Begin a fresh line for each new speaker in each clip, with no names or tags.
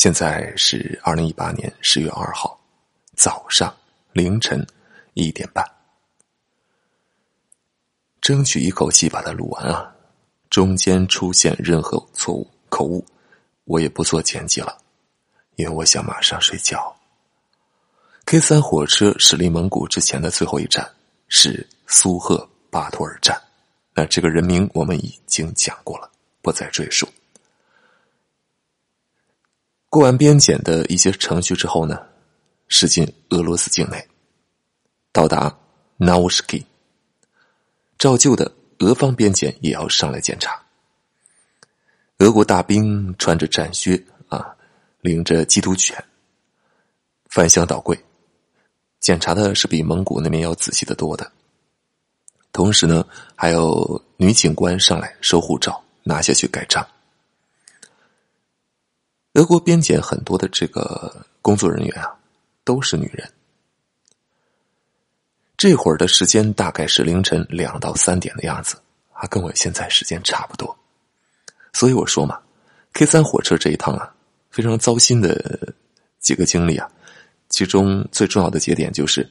现在是二零一八年十月二号早上凌晨一点半，争取一口气把它录完啊！中间出现任何错误口误，我也不做剪辑了，因为我想马上睡觉。K 三火车驶离蒙古之前的最后一站是苏赫巴托尔站，那这个人名我们已经讲过了，不再赘述。过完边检的一些程序之后呢，驶进俄罗斯境内，到达 now ski 照旧的俄方边检也要上来检查。俄国大兵穿着战靴啊，领着缉毒犬，翻箱倒柜，检查的是比蒙古那边要仔细的多的。同时呢，还有女警官上来收护照，拿下去盖章。俄国边检很多的这个工作人员啊，都是女人。这会儿的时间大概是凌晨两到三点的样子，啊，跟我现在时间差不多。所以我说嘛，K 三火车这一趟啊，非常糟心的几个经历啊，其中最重要的节点就是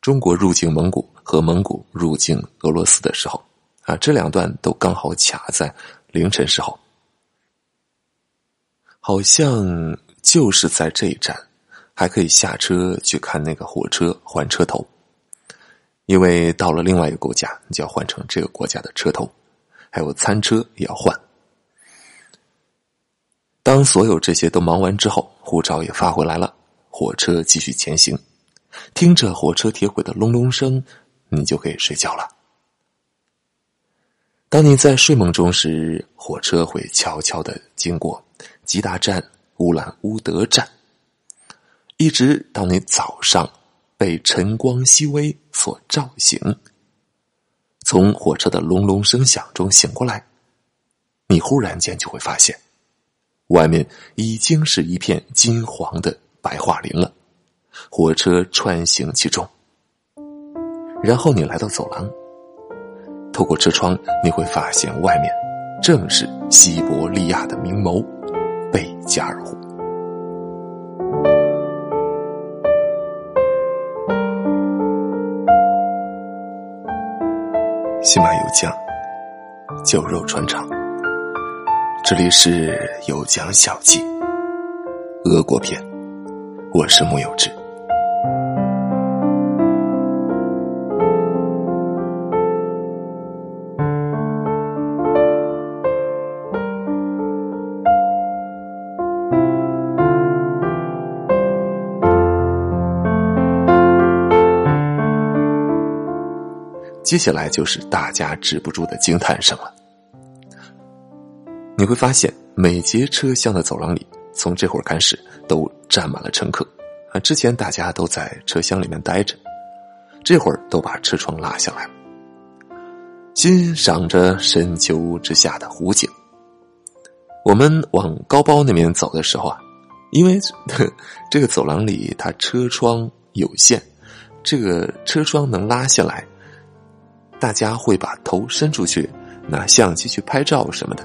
中国入境蒙古和蒙古入境俄罗斯的时候，啊，这两段都刚好卡在凌晨时候。好像就是在这一站，还可以下车去看那个火车换车头，因为到了另外一个国家，你就要换成这个国家的车头，还有餐车也要换。当所有这些都忙完之后，护照也发回来了，火车继续前行，听着火车铁轨的隆隆声，你就可以睡觉了。当你在睡梦中时，火车会悄悄的经过。吉达站、乌兰乌德站，一直到你早上被晨光熹微所照醒，从火车的隆隆声响中醒过来，你忽然间就会发现，外面已经是一片金黄的白桦林了。火车穿行其中，然后你来到走廊，透过车窗，你会发现外面正是西伯利亚的明眸。贝加尔湖，西马有酱，酒肉穿肠。这里是有讲小记，俄国片，我是木有志。接下来就是大家止不住的惊叹声了。你会发现，每节车厢的走廊里，从这会儿开始都站满了乘客。啊，之前大家都在车厢里面待着，这会儿都把车窗拉下来，欣赏着深秋之下的湖景。我们往高包那边走的时候啊，因为 这个走廊里它车窗有限，这个车窗能拉下来。大家会把头伸出去，拿相机去拍照什么的，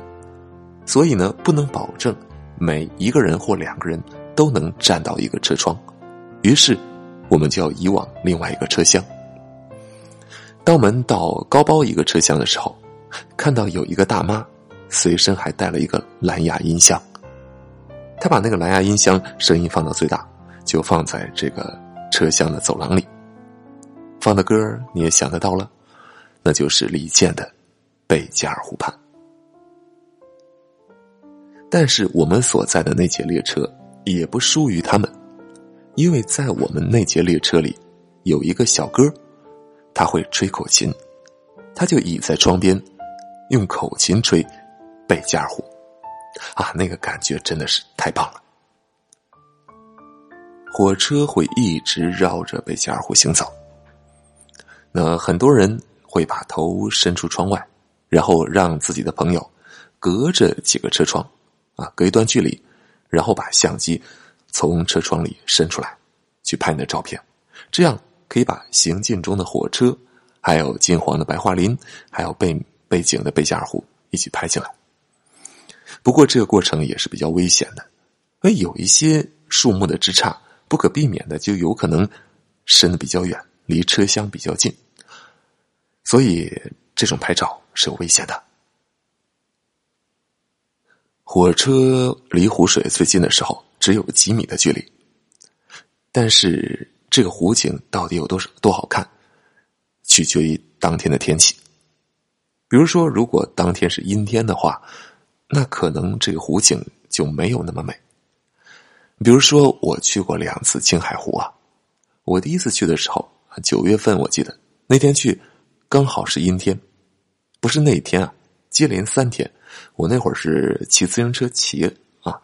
所以呢，不能保证每一个人或两个人都能站到一个车窗。于是，我们就要移往另外一个车厢。当我们到高包一个车厢的时候，看到有一个大妈，随身还带了一个蓝牙音箱。她把那个蓝牙音箱声音放到最大，就放在这个车厢的走廊里，放的歌你也想得到了。那就是李健的《贝加尔湖畔》，但是我们所在的那节列车也不输于他们，因为在我们那节列车里有一个小哥，他会吹口琴，他就倚在窗边，用口琴吹《贝加尔湖》，啊，那个感觉真的是太棒了。火车会一直绕着贝加尔湖行走，那很多人。会把头伸出窗外，然后让自己的朋友隔着几个车窗，啊，隔一段距离，然后把相机从车窗里伸出来，去拍你的照片。这样可以把行进中的火车，还有金黄的白桦林，还有背背景的贝加尔湖一起拍进来。不过这个过程也是比较危险的，而有一些树木的枝杈，不可避免的就有可能伸的比较远，离车厢比较近，所以这种拍照是有危险的。火车离湖水最近的时候只有几米的距离，但是这个湖景到底有多少多好看，取决于当天的天气。比如说，如果当天是阴天的话，那可能这个湖景就没有那么美。比如说，我去过两次青海湖啊，我第一次去的时候，九月份我记得那天去刚好是阴天，不是那一天啊，接连三天。我那会儿是骑自行车骑啊，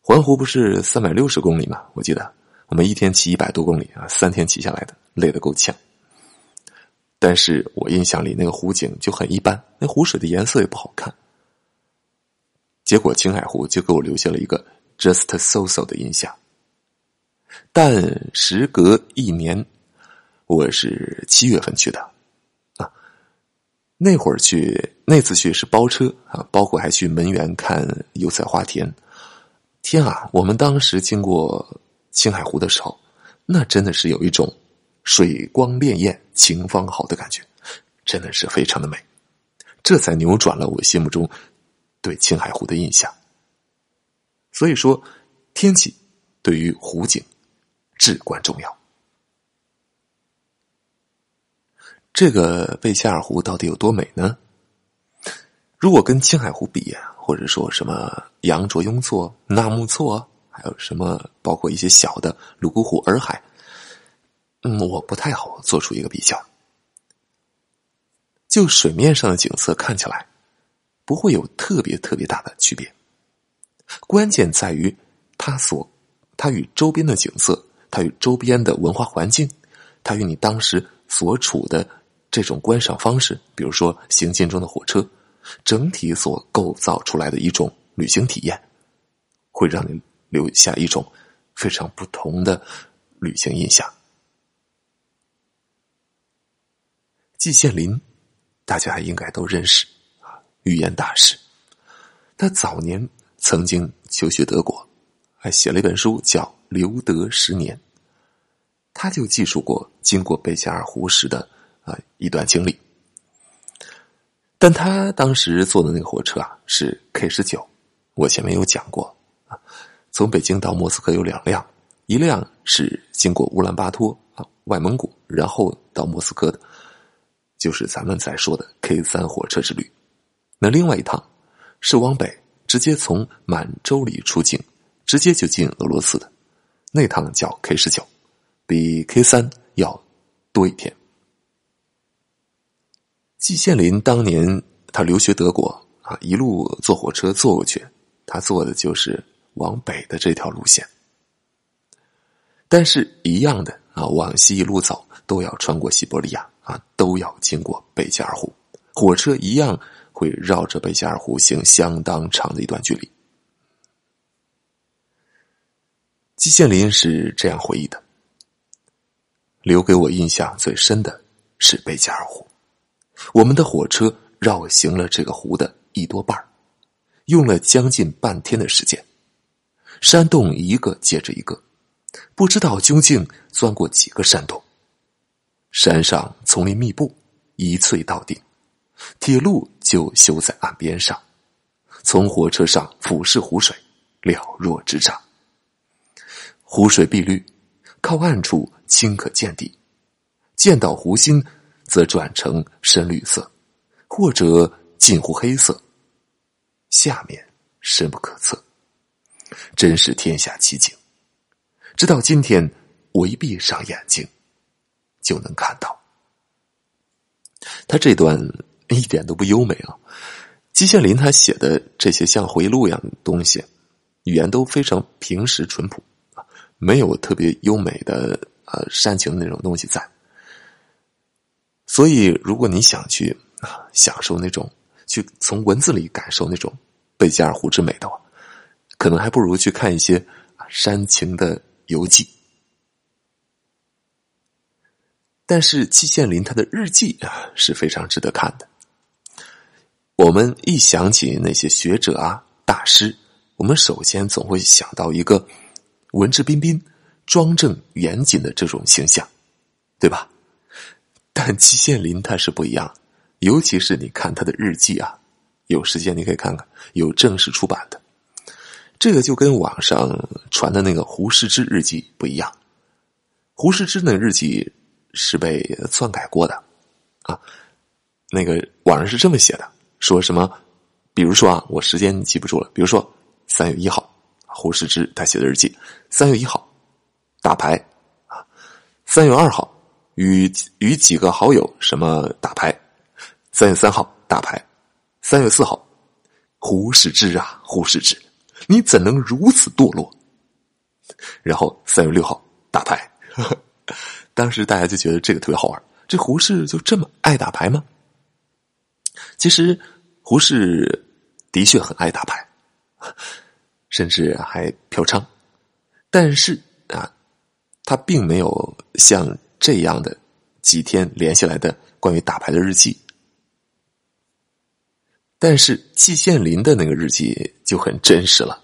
环湖不是三百六十公里嘛？我记得我们一天骑一百多公里啊，三天骑下来的，累得够呛。但是我印象里那个湖景就很一般，那湖水的颜色也不好看。结果青海湖就给我留下了一个 just so so 的印象。但时隔一年，我是七月份去的。那会儿去，那次去是包车啊，包括还去门源看油菜花田。天啊，我们当时经过青海湖的时候，那真的是有一种水光潋滟、晴方好的感觉，真的是非常的美。这才扭转了我心目中对青海湖的印象。所以说，天气对于湖景至关重要。这个贝加尔湖到底有多美呢？如果跟青海湖比啊，或者说什么羊卓雍措、纳木错，还有什么包括一些小的泸沽湖、洱海，嗯，我不太好做出一个比较。就水面上的景色看起来，不会有特别特别大的区别。关键在于它所，它与周边的景色，它与周边的文化环境，它与你当时所处的。这种观赏方式，比如说行进中的火车，整体所构造出来的一种旅行体验，会让你留下一种非常不同的旅行印象。季羡林，大家应该都认识啊，语言大师。他早年曾经求学德国，还写了一本书叫《留德十年》，他就记述过经过贝加尔湖时的。啊，一段经历。但他当时坐的那个火车啊，是 K 十九，我前面有讲过啊。从北京到莫斯科有两辆，一辆是经过乌兰巴托啊，外蒙古，然后到莫斯科的，就是咱们在说的 K 三火车之旅。那另外一趟是往北，直接从满洲里出境，直接就进俄罗斯的，那趟叫 K 十九，比 K 三要多一天。季羡林当年他留学德国啊，一路坐火车坐过去，他坐的就是往北的这条路线。但是，一样的啊，往西一路走都要穿过西伯利亚啊，都要经过贝加尔湖，火车一样会绕着贝加尔湖行相当长的一段距离。季羡林是这样回忆的：留给我印象最深的是贝加尔湖。我们的火车绕行了这个湖的一多半用了将近半天的时间。山洞一个接着一个，不知道究竟钻过几个山洞。山上丛林密布，一翠到顶，铁路就修在岸边上，从火车上俯视湖水，了若指掌。湖水碧绿，靠岸处清可见底，见到湖心。则转成深绿色，或者近乎黑色。下面深不可测，真是天下奇景。直到今天，我一闭上眼睛，就能看到。他这段一点都不优美啊！季羡林他写的这些像回忆录一样的东西，语言都非常平实淳朴，没有特别优美的呃煽情的那种东西在。所以，如果你想去啊享受那种，去从文字里感受那种贝加尔湖之美的话，可能还不如去看一些煽情的游记。但是季羡林他的日记啊是非常值得看的。我们一想起那些学者啊大师，我们首先总会想到一个文质彬彬、庄正严谨的这种形象，对吧？但季羡林他是不一样，尤其是你看他的日记啊，有时间你可以看看，有正式出版的。这个就跟网上传的那个胡适之日记不一样，胡适之那日记是被篡改过的啊。那个网上是这么写的，说什么？比如说啊，我时间记不住了。比如说三月一号，胡适之他写的日记，三月一号打牌啊，三月二号。与与几个好友什么打牌？三月三号打牌，三月四号，胡适之啊，胡适之，你怎能如此堕落？然后三月六号打牌，当时大家就觉得这个特别好玩。这胡适就这么爱打牌吗？其实胡适的确很爱打牌，甚至还嫖娼，但是啊，他并没有像。这样的几天连下来的关于打牌的日记，但是季羡林的那个日记就很真实了。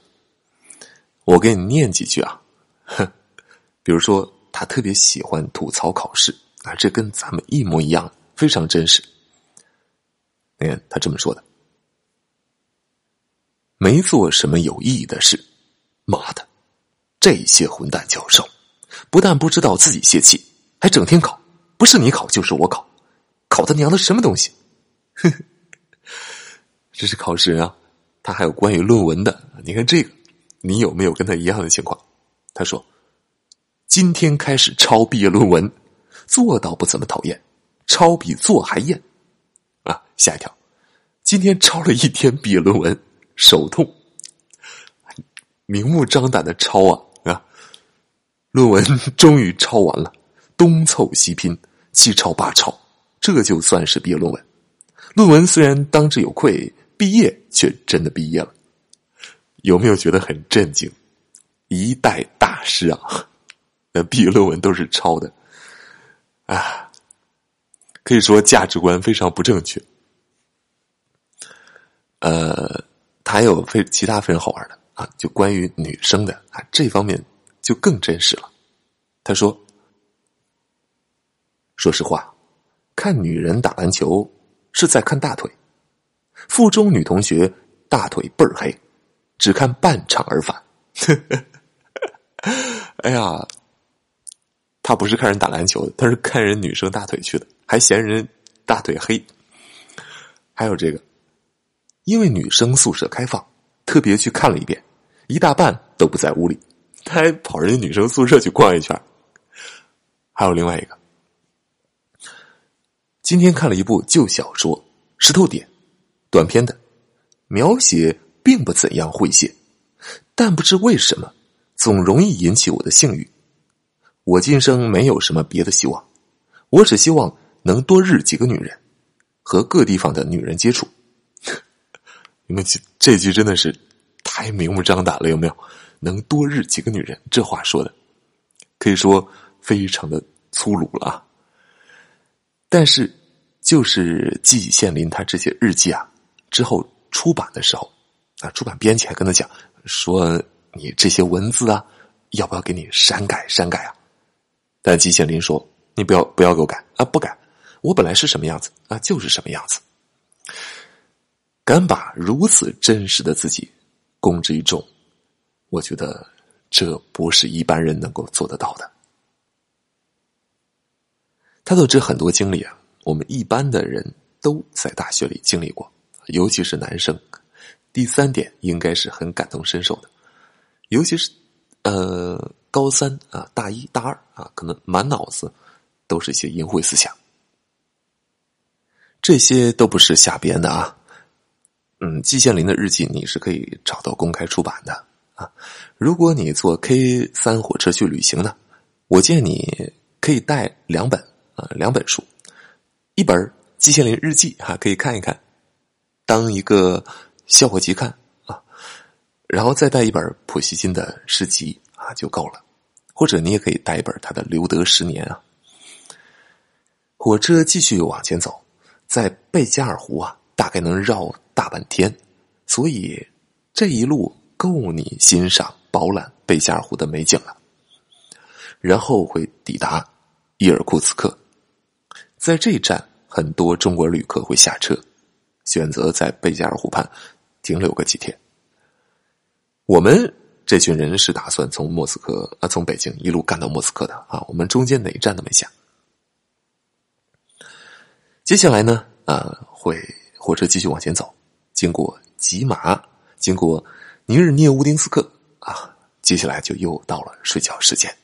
我给你念几句啊，哼，比如说他特别喜欢吐槽考试啊，这跟咱们一模一样，非常真实。你看他这么说的：没做什么有意义的事，妈的，这些混蛋教授不但不知道自己泄气。还整天考，不是你考就是我考，考他娘的什么东西？这是考试啊！他还有关于论文的，你看这个，你有没有跟他一样的情况？他说：“今天开始抄毕业论文，做倒不怎么讨厌，抄比做还厌。”啊，下一条，今天抄了一天毕业论文，手痛，明目张胆的抄啊啊！论文终于抄完了。东凑西拼，七抄八抄，这就算是毕业论文。论文虽然当之有愧，毕业却真的毕业了。有没有觉得很震惊？一代大师啊，那毕业论文都是抄的，啊，可以说价值观非常不正确。呃，他还有非其他非常好玩的啊，就关于女生的啊，这方面就更真实了。他说。说实话，看女人打篮球是在看大腿。附中女同学大腿倍儿黑，只看半场而返。哎呀，他不是看人打篮球的，他是看人女生大腿去的，还嫌人大腿黑。还有这个，因为女生宿舍开放，特别去看了一遍，一大半都不在屋里，他还跑人家女生宿舍去逛一圈。还有另外一个。今天看了一部旧小说《石头点》，短篇的，描写并不怎样诙谐，但不知为什么总容易引起我的性欲。我今生没有什么别的希望，我只希望能多日几个女人，和各地方的女人接触。你们这这句真的是太明目张胆了，有没有？能多日几个女人，这话说的可以说非常的粗鲁了啊。但是，就是季羡林他这些日记啊，之后出版的时候，啊，出版编辑还跟他讲说：“你这些文字啊，要不要给你删改删改啊？”但季羡林说：“你不要不要给我改啊，不改，我本来是什么样子啊，就是什么样子。”敢把如此真实的自己公之于众，我觉得这不是一般人能够做得到的。他都知很多经历啊，我们一般的人都在大学里经历过，尤其是男生。第三点应该是很感同身受的，尤其是呃高三啊大一大二啊，可能满脑子都是一些淫秽思想。这些都不是瞎编的啊。嗯，季羡林的日记你是可以找到公开出版的啊。如果你坐 K 三火车去旅行呢，我建议你可以带两本。啊，两本书，一本《季羡林日记》哈，可以看一看，当一个笑话集看啊，然后再带一本普希金的诗集啊就够了，或者你也可以带一本他的《留德十年》啊。火车继续往前走，在贝加尔湖啊，大概能绕大半天，所以这一路够你欣赏饱览贝加尔湖的美景了。然后会抵达伊尔库茨克，在这一站，很多中国旅客会下车，选择在贝加尔湖畔停留个几天。我们这群人是打算从莫斯科啊，从北京一路干到莫斯科的啊，我们中间哪一站都没下。接下来呢，啊，会火车继续往前走，经过吉马，经过尼日涅乌丁斯克啊，接下来就又到了睡觉时间。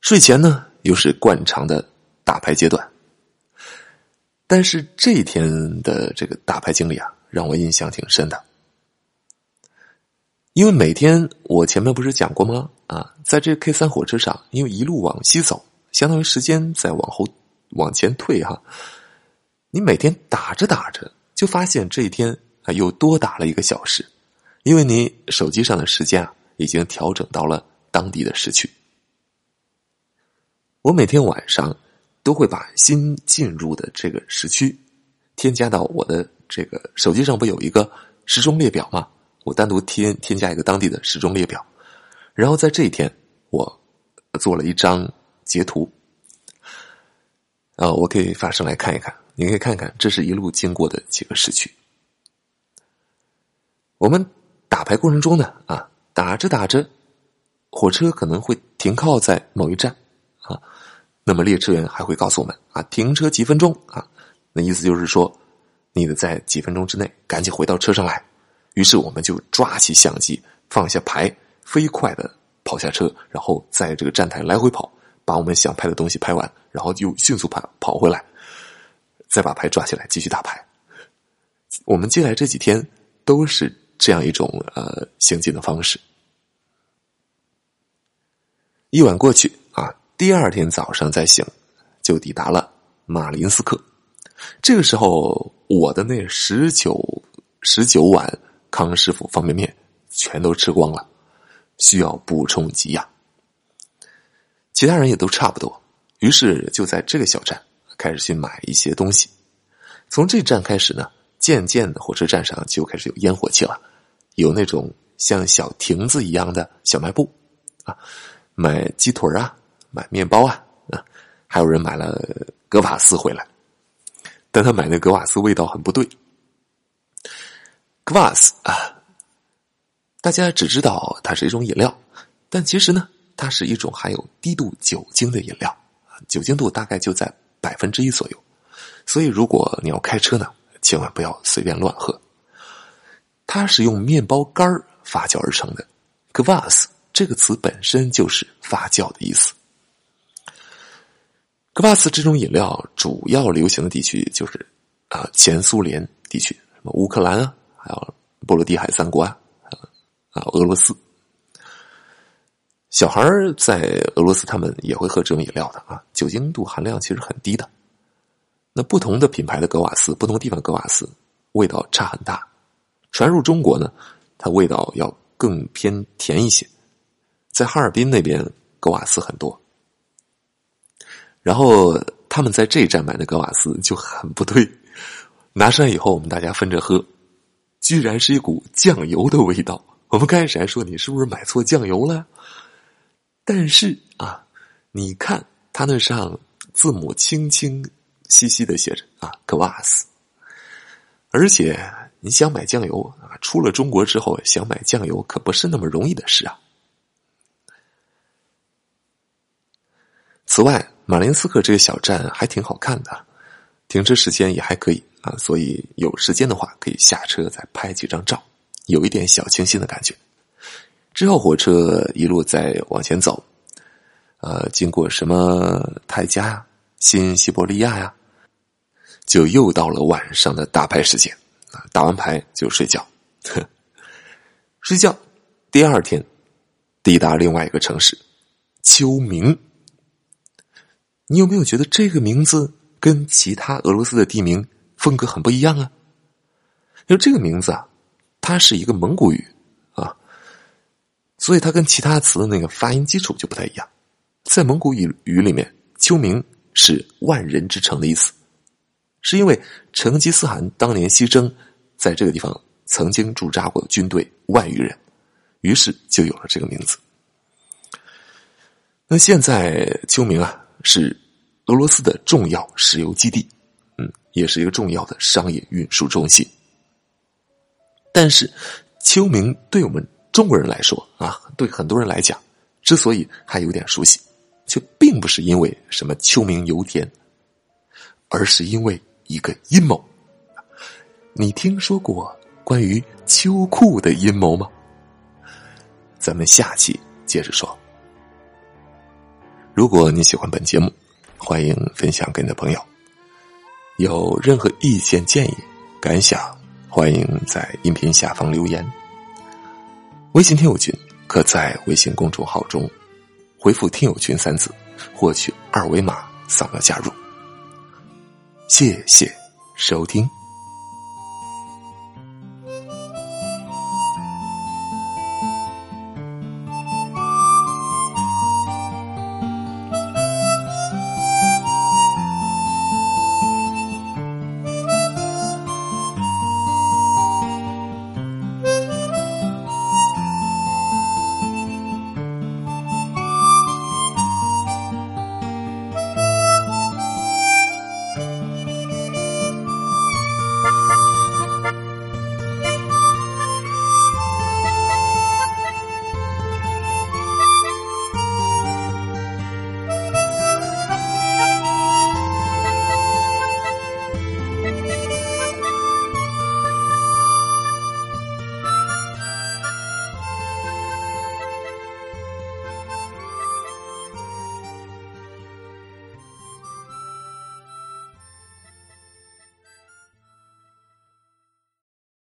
睡前呢，又是惯常的打牌阶段。但是这一天的这个打牌经历啊，让我印象挺深的。因为每天我前面不是讲过吗？啊，在这 K 三火车上，因为一路往西走，相当于时间在往后往前退哈。你每天打着打着，就发现这一天啊又多打了一个小时，因为你手机上的时间啊已经调整到了当地的时区。我每天晚上都会把新进入的这个时区添加到我的这个手机上，不有一个时钟列表吗？我单独添添加一个当地的时钟列表，然后在这一天，我做了一张截图，啊，我可以发声来看一看，你可以看看，这是一路经过的几个时区。我们打牌过程中呢，啊，打着打着，火车可能会停靠在某一站，啊。那么列车员还会告诉我们啊，停车几分钟啊，那意思就是说，你得在几分钟之内赶紧回到车上来。于是我们就抓起相机，放下牌，飞快的跑下车，然后在这个站台来回跑，把我们想拍的东西拍完，然后又迅速跑跑回来，再把牌抓起来继续打牌。我们接下来这几天都是这样一种呃行进的方式。一晚过去。第二天早上再醒，就抵达了马林斯克。这个时候，我的那十九十九碗康师傅方便面全都吃光了，需要补充给养。其他人也都差不多，于是就在这个小站开始去买一些东西。从这站开始呢，渐渐的火车站上就开始有烟火气了，有那种像小亭子一样的小卖部啊，买鸡腿啊。买面包啊啊！还有人买了格瓦斯回来，但他买那格瓦斯味道很不对。格瓦斯啊，大家只知道它是一种饮料，但其实呢，它是一种含有低度酒精的饮料，酒精度大概就在百分之一左右。所以如果你要开车呢，千万不要随便乱喝。它是用面包干发酵而成的，格瓦斯这个词本身就是发酵的意思。格瓦斯这种饮料主要流行的地区就是啊前苏联地区，什么乌克兰啊，还有波罗的海三国啊，啊俄罗斯。小孩在俄罗斯他们也会喝这种饮料的啊，酒精度含量其实很低的。那不同的品牌的格瓦斯，不同地方格瓦斯味道差很大。传入中国呢，它味道要更偏甜一些。在哈尔滨那边，格瓦斯很多。然后他们在这一站买的格瓦斯就很不对，拿上以后我们大家分着喝，居然是一股酱油的味道。我们开始还说你是不是买错酱油了？但是啊，你看它那上字母清清晰晰的写着啊格瓦斯，而且你想买酱油啊，出了中国之后想买酱油可不是那么容易的事啊。此外。马林斯克这个小站还挺好看的，停车时间也还可以啊，所以有时间的话可以下车再拍几张照，有一点小清新的感觉。之后火车一路在往前走，呃，经过什么泰加呀、新西伯利亚呀，就又到了晚上的打牌时间，打完牌就睡觉，睡觉。第二天抵达另外一个城市秋明。你有没有觉得这个名字跟其他俄罗斯的地名风格很不一样啊？因为这个名字啊，它是一个蒙古语啊，所以它跟其他词的那个发音基础就不太一样。在蒙古语语里面，秋明是万人之城的意思，是因为成吉思汗当年西征，在这个地方曾经驻扎过军队万余人，于是就有了这个名字。那现在秋明啊是俄罗斯的重要石油基地，嗯，也是一个重要的商业运输中心。但是秋明对我们中国人来说啊，对很多人来讲，之所以还有点熟悉，却并不是因为什么秋明油田，而是因为一个阴谋。你听说过关于秋裤的阴谋吗？咱们下期接着说。如果你喜欢本节目，欢迎分享给你的朋友。有任何意见建议、感想，欢迎在音频下方留言。微信听友群可在微信公众号中回复“听友群”三字，获取二维码扫描加入。谢谢收听。